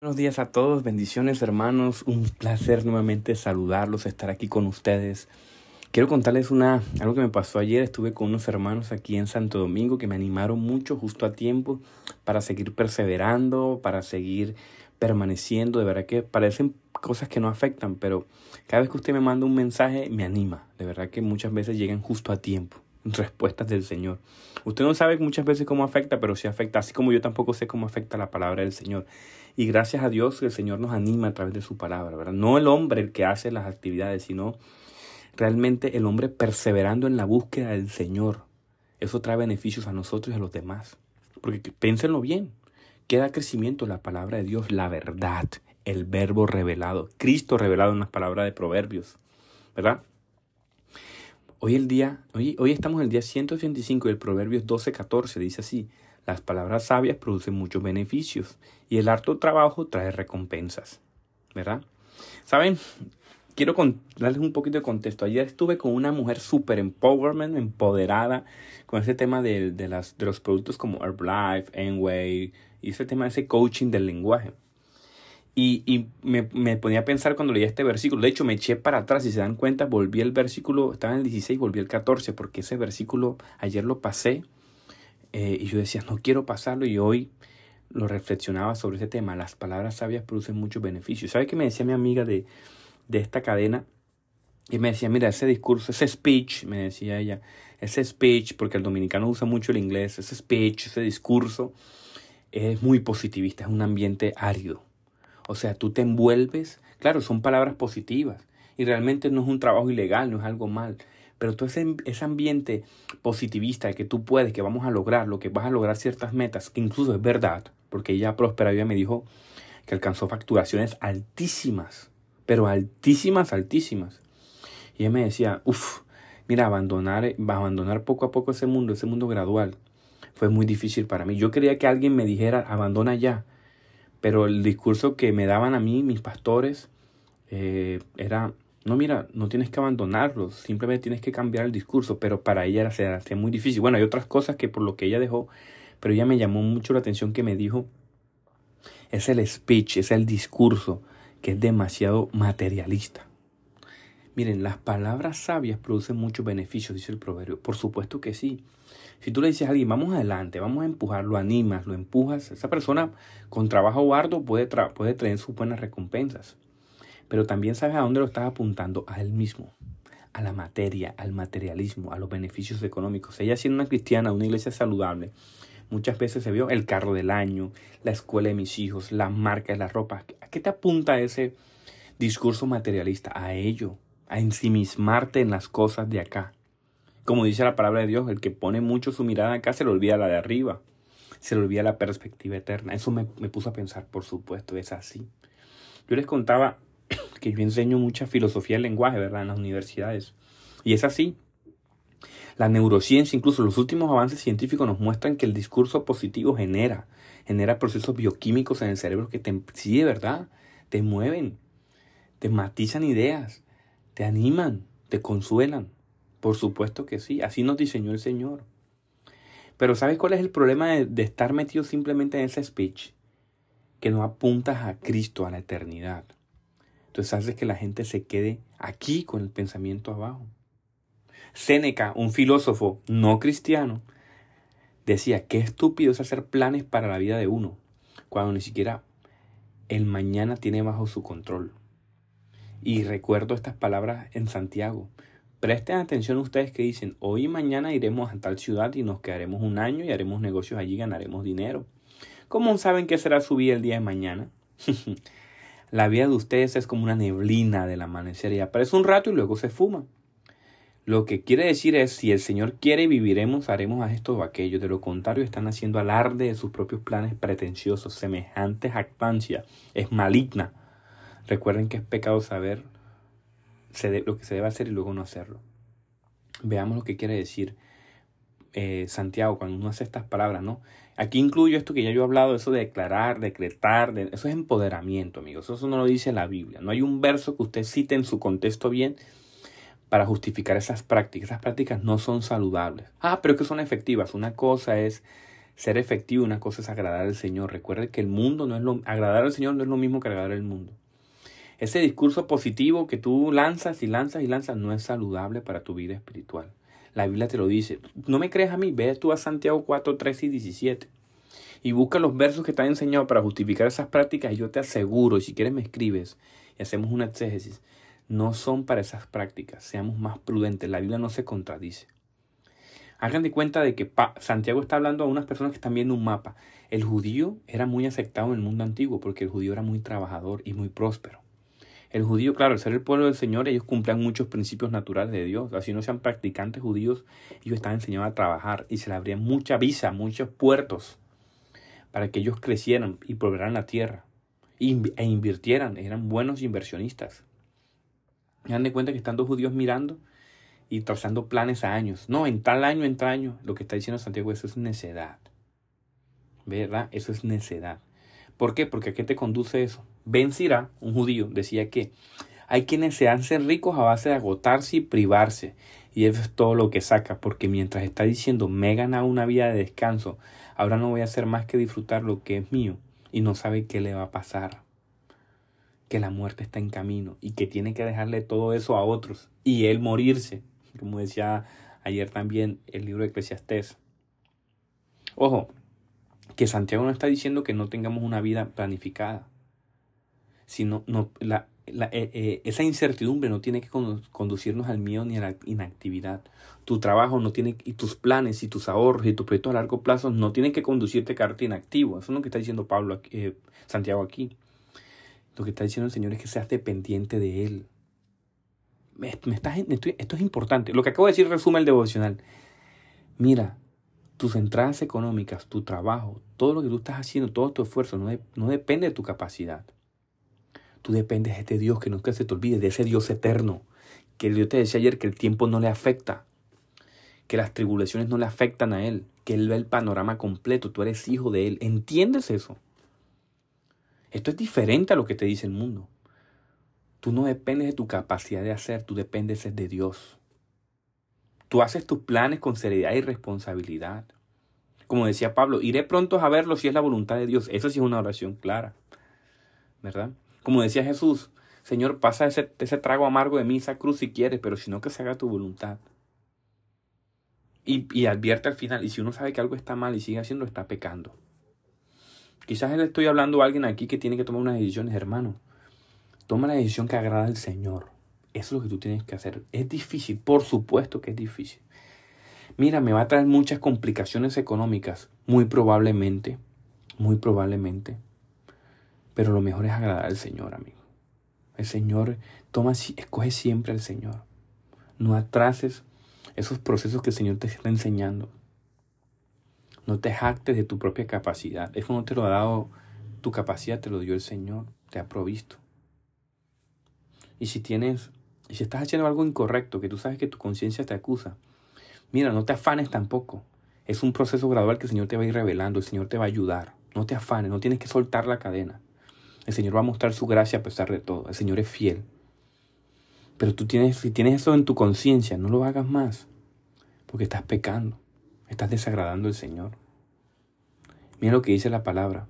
Buenos días a todos, bendiciones hermanos, un placer nuevamente saludarlos, estar aquí con ustedes. Quiero contarles una, algo que me pasó ayer, estuve con unos hermanos aquí en Santo Domingo que me animaron mucho justo a tiempo para seguir perseverando, para seguir permaneciendo, de verdad que parecen cosas que no afectan, pero cada vez que usted me manda un mensaje me anima, de verdad que muchas veces llegan justo a tiempo respuestas del Señor. Usted no sabe muchas veces cómo afecta, pero sí afecta, así como yo tampoco sé cómo afecta la palabra del Señor. Y gracias a Dios el Señor nos anima a través de su palabra, ¿verdad? No el hombre el que hace las actividades, sino realmente el hombre perseverando en la búsqueda del Señor. Eso trae beneficios a nosotros y a los demás. Porque piénsenlo bien, queda crecimiento la palabra de Dios, la verdad, el verbo revelado, Cristo revelado en las palabras de Proverbios, ¿verdad? Hoy el día, hoy, hoy estamos en el día 185 del Proverbios 12:14, dice así, las palabras sabias producen muchos beneficios y el harto trabajo trae recompensas. ¿Verdad? ¿Saben? Quiero darles un poquito de contexto. Ayer estuve con una mujer súper empowerment, empoderada, con ese tema de, los productos como Herbalife, Enway, y ese tema de ese coaching del lenguaje. Y, me, ponía a pensar cuando leía este versículo. De hecho, me eché para atrás. Si se dan cuenta, volví el versículo, estaba en el 16, volví el 14, porque ese versículo ayer lo pasé eh, y yo decía, no quiero pasarlo y hoy lo reflexionaba sobre ese tema. Las palabras sabias producen muchos beneficios. ¿Sabe qué me decía mi amiga de, de esta cadena? Y me decía, mira, ese discurso, ese speech, me decía ella, ese speech, porque el dominicano usa mucho el inglés, ese speech, ese discurso, es muy positivista, es un ambiente árido. O sea, tú te envuelves, claro, son palabras positivas, y realmente no es un trabajo ilegal, no es algo mal, pero todo ese, ese ambiente positivista de que tú puedes, que vamos a lograr, lo que vas a lograr ciertas metas, que incluso es verdad, porque ella próspera ella me dijo que alcanzó facturaciones altísimas, pero altísimas, altísimas. Y ella me decía, uff, mira, abandonar, abandonar poco a poco ese mundo, ese mundo gradual, fue muy difícil para mí. Yo quería que alguien me dijera, abandona ya, pero el discurso que me daban a mí, mis pastores, eh, era, no, mira, no tienes que abandonarlos, simplemente tienes que cambiar el discurso, pero para ella era, era muy difícil. Bueno, hay otras cosas que por lo que ella dejó, pero ella me llamó mucho la atención que me dijo, es el speech, es el discurso que es demasiado materialista. Miren, las palabras sabias producen muchos beneficios, dice el proverbio. Por supuesto que sí. Si tú le dices a alguien, vamos adelante, vamos a empujar, lo animas, lo empujas, esa persona con trabajo arduo puede, puede traer sus buenas recompensas pero también sabes a dónde lo estás apuntando, a él mismo, a la materia, al materialismo, a los beneficios económicos. Ella siendo una cristiana, una iglesia saludable, muchas veces se vio el carro del año, la escuela de mis hijos, las marcas, las ropas. ¿A qué te apunta ese discurso materialista? A ello, a ensimismarte en las cosas de acá. Como dice la palabra de Dios, el que pone mucho su mirada acá se le olvida la de arriba, se le olvida la perspectiva eterna. Eso me, me puso a pensar, por supuesto, es así. Yo les contaba que yo enseño mucha filosofía del lenguaje, ¿verdad? En las universidades. Y es así. La neurociencia, incluso los últimos avances científicos nos muestran que el discurso positivo genera, genera procesos bioquímicos en el cerebro que te, sí, verdad, te mueven, te matizan ideas, te animan, te consuelan. Por supuesto que sí, así nos diseñó el Señor. Pero ¿sabes cuál es el problema de, estar metido simplemente en ese speech? Que no apuntas a Cristo, a la eternidad. Entonces hace que la gente se quede aquí con el pensamiento abajo. Séneca, un filósofo no cristiano, decía, qué estúpido es hacer planes para la vida de uno, cuando ni siquiera el mañana tiene bajo su control. Y recuerdo estas palabras en Santiago. Presten atención ustedes que dicen, hoy y mañana iremos a tal ciudad y nos quedaremos un año y haremos negocios allí y ganaremos dinero. ¿Cómo saben qué será su vida el día de mañana? La vida de ustedes es como una neblina del amanecer y aparece un rato y luego se fuma. Lo que quiere decir es, si el Señor quiere viviremos, haremos a esto o aquello. De lo contrario, están haciendo alarde de sus propios planes pretenciosos. Semejante jactancia es maligna. Recuerden que es pecado saber lo que se debe hacer y luego no hacerlo. Veamos lo que quiere decir eh, Santiago cuando uno hace estas palabras, ¿no? Aquí incluyo esto que ya yo he hablado, eso de declarar, decretar, eso es empoderamiento, amigos. Eso no lo dice la Biblia. No hay un verso que usted cite en su contexto bien para justificar esas prácticas. Esas prácticas no son saludables. Ah, pero que son efectivas. Una cosa es ser efectivo, una cosa es agradar al Señor. Recuerde que el mundo no es lo agradar al Señor no es lo mismo que agradar al mundo. Ese discurso positivo que tú lanzas y lanzas y lanzas no es saludable para tu vida espiritual. La Biblia te lo dice. No me crees a mí, ve tú a Santiago 4, 13 y 17 y busca los versos que te han enseñado para justificar esas prácticas y yo te aseguro, y si quieres me escribes y hacemos una exégesis, no son para esas prácticas. Seamos más prudentes. La Biblia no se contradice. Hagan de cuenta de que Santiago está hablando a unas personas que están viendo un mapa. El judío era muy aceptado en el mundo antiguo porque el judío era muy trabajador y muy próspero. El judío, claro, al ser el pueblo del Señor, ellos cumplían muchos principios naturales de Dios. Así no sean practicantes judíos, ellos estaban enseñados a trabajar y se le abrían mucha visa, muchos puertos para que ellos crecieran y proveeran la tierra e invirtieran. Eran buenos inversionistas. dan de cuenta que están dos judíos mirando y trazando planes a años. No, en tal año, en tal año. Lo que está diciendo Santiago, eso es necedad. ¿Verdad? Eso es necedad. ¿Por qué? Porque ¿a qué te conduce eso? Ben Sira, un judío, decía que hay quienes se hacen ricos a base de agotarse y privarse. Y eso es todo lo que saca, porque mientras está diciendo, me he ganado una vida de descanso, ahora no voy a hacer más que disfrutar lo que es mío y no sabe qué le va a pasar. Que la muerte está en camino y que tiene que dejarle todo eso a otros y él morirse, como decía ayer también el libro de Eclesiastés. Ojo, que Santiago no está diciendo que no tengamos una vida planificada, sino no, la, eh, eh, esa incertidumbre no tiene que conducirnos al miedo ni a la inactividad. Tu trabajo no tiene, y tus planes y tus ahorros y tus proyectos a largo plazo no tienen que conducirte a quedarte inactivo. Eso es lo que está diciendo Pablo, eh, Santiago aquí. Lo que está diciendo el Señor es que seas dependiente de Él. Me, estás, esto es importante. Lo que acabo de decir resume el devocional. Mira, tus entradas económicas, tu trabajo, todo lo que tú estás haciendo, todo tu esfuerzo, no, depende de tu capacidad. Tú dependes de este Dios que nunca se te olvide, de ese Dios eterno. Que Dios te decía ayer que el tiempo no le afecta, que las tribulaciones no le afectan a Él, que Él ve el panorama completo, tú eres hijo de Él. ¿Entiendes eso? Esto es diferente a lo que te dice el mundo. Tú no dependes de tu capacidad de hacer, tú dependes de Dios. Tú haces tus planes con seriedad y responsabilidad. Como decía Pablo, iré pronto a verlo si es la voluntad de Dios. Eso sí es una oración clara. ¿Verdad? Como decía Jesús, Señor, pasa ese, trago amargo de mí, esa cruz si quieres, pero si no que se haga tu voluntad. Y, y advierte al final, y si uno sabe que algo está mal y sigue haciendo, está pecando. Quizás le estoy hablando a alguien aquí que tiene que tomar unas decisiones, hermano. Toma la decisión que agrada al Señor. Eso es lo que tú tienes que hacer. Es difícil, por supuesto que es difícil. Mira, me va a traer muchas complicaciones económicas, muy probablemente, muy probablemente. Pero lo mejor es agradar al Señor, amigo. El Señor, toma, escoge siempre al Señor. No atrases esos procesos que el Señor te está enseñando. No te jactes de tu propia capacidad. Eso no te lo ha dado tu capacidad, te lo dio el Señor, te ha provisto. Y si tienes y si estás haciendo algo incorrecto, que tú sabes que tu conciencia te acusa, mira, no te afanes tampoco. Es un proceso gradual que el Señor te va a ir revelando, el Señor te va a ayudar. No te afanes, no tienes que soltar la cadena. El Señor va a mostrar su gracia a pesar de todo. El Señor es fiel. Pero tú tienes, si tienes eso en tu conciencia, no lo hagas más. Porque estás pecando. Estás desagradando al Señor. Mira lo que dice la palabra.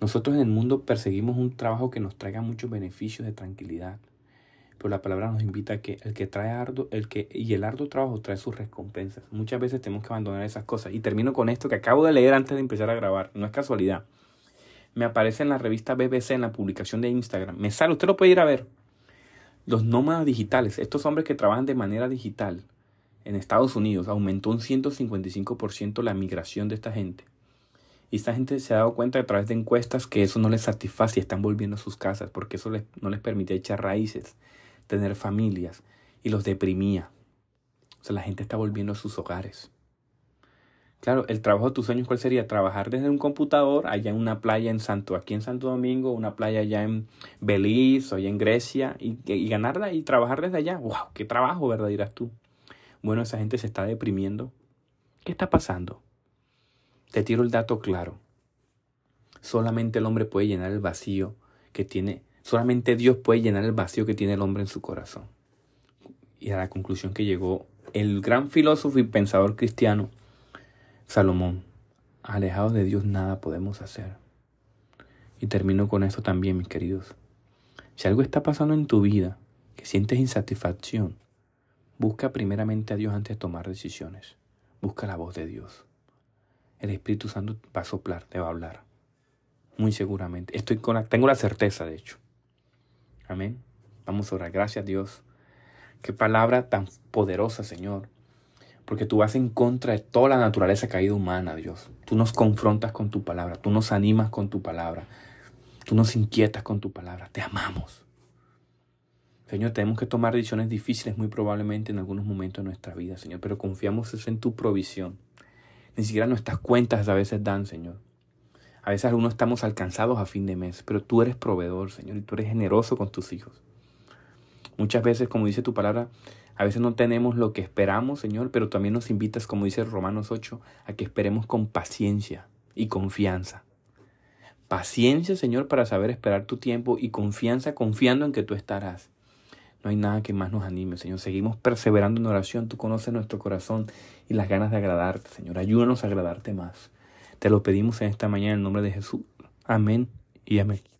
Nosotros en el mundo perseguimos un trabajo que nos traiga muchos beneficios de tranquilidad. Pero la palabra nos invita a que el que trae ardo, el que, y el arduo trabajo trae sus recompensas. Muchas veces tenemos que abandonar esas cosas. Y termino con esto que acabo de leer antes de empezar a grabar. No es casualidad. Me aparece en la revista BBC, en la publicación de Instagram. Me sale, usted lo puede ir a ver. Los nómadas digitales, estos hombres que trabajan de manera digital en Estados Unidos, aumentó un 155% la migración de esta gente. Y esta gente se ha dado cuenta a través de encuestas que eso no les satisface y están volviendo a sus casas porque eso no les permite echar raíces tener familias y los deprimía. O sea, la gente está volviendo a sus hogares. Claro, el trabajo de tus sueños, ¿cuál sería? Trabajar desde un computador allá en una playa en Santo, aquí en Santo Domingo, una playa allá en Belice o allá en Grecia y, y ganarla y trabajar desde allá. ¡Wow! ¡Qué trabajo, verdad? Dirás tú. Bueno, esa gente se está deprimiendo. ¿Qué está pasando? Te tiro el dato claro. Solamente el hombre puede llenar el vacío que tiene Solamente Dios puede llenar el vacío que tiene el hombre en su corazón. Y a la conclusión que llegó el gran filósofo y pensador cristiano, Salomón. alejados de Dios nada podemos hacer. Y termino con esto también, mis queridos. Si algo está pasando en tu vida, que sientes insatisfacción, busca primeramente a Dios antes de tomar decisiones. Busca la voz de Dios. El Espíritu Santo va a soplar, te va a hablar. Muy seguramente. Estoy con, tengo la certeza, de hecho. Amén. Vamos a orar. Gracias, Dios. Qué palabra tan poderosa, Señor. Porque tú vas en contra de toda la naturaleza caída humana, Dios. Tú nos confrontas con tu palabra. Tú nos animas con tu palabra. Tú nos inquietas con tu palabra. Te amamos. Señor, tenemos que tomar decisiones difíciles muy probablemente en algunos momentos de nuestra vida, Señor, pero confiamos en tu provisión. Ni siquiera nuestras cuentas a veces dan, Señor. A veces algunos estamos alcanzados a fin de mes, pero tú eres proveedor, Señor, y tú eres generoso con tus hijos. Muchas veces, como dice tu palabra, a veces no tenemos lo que esperamos, Señor, pero también nos invitas, como dice Romanos 8, a que esperemos con paciencia y confianza. Paciencia, Señor, para saber esperar tu tiempo y confianza confiando en que tú estarás. No hay nada que más nos anime, Señor. Seguimos perseverando en oración. Tú conoces nuestro corazón y las ganas de agradarte, Señor. Ayúdanos a agradarte más. Te lo pedimos en esta mañana en el nombre de Jesús. Amén y amén.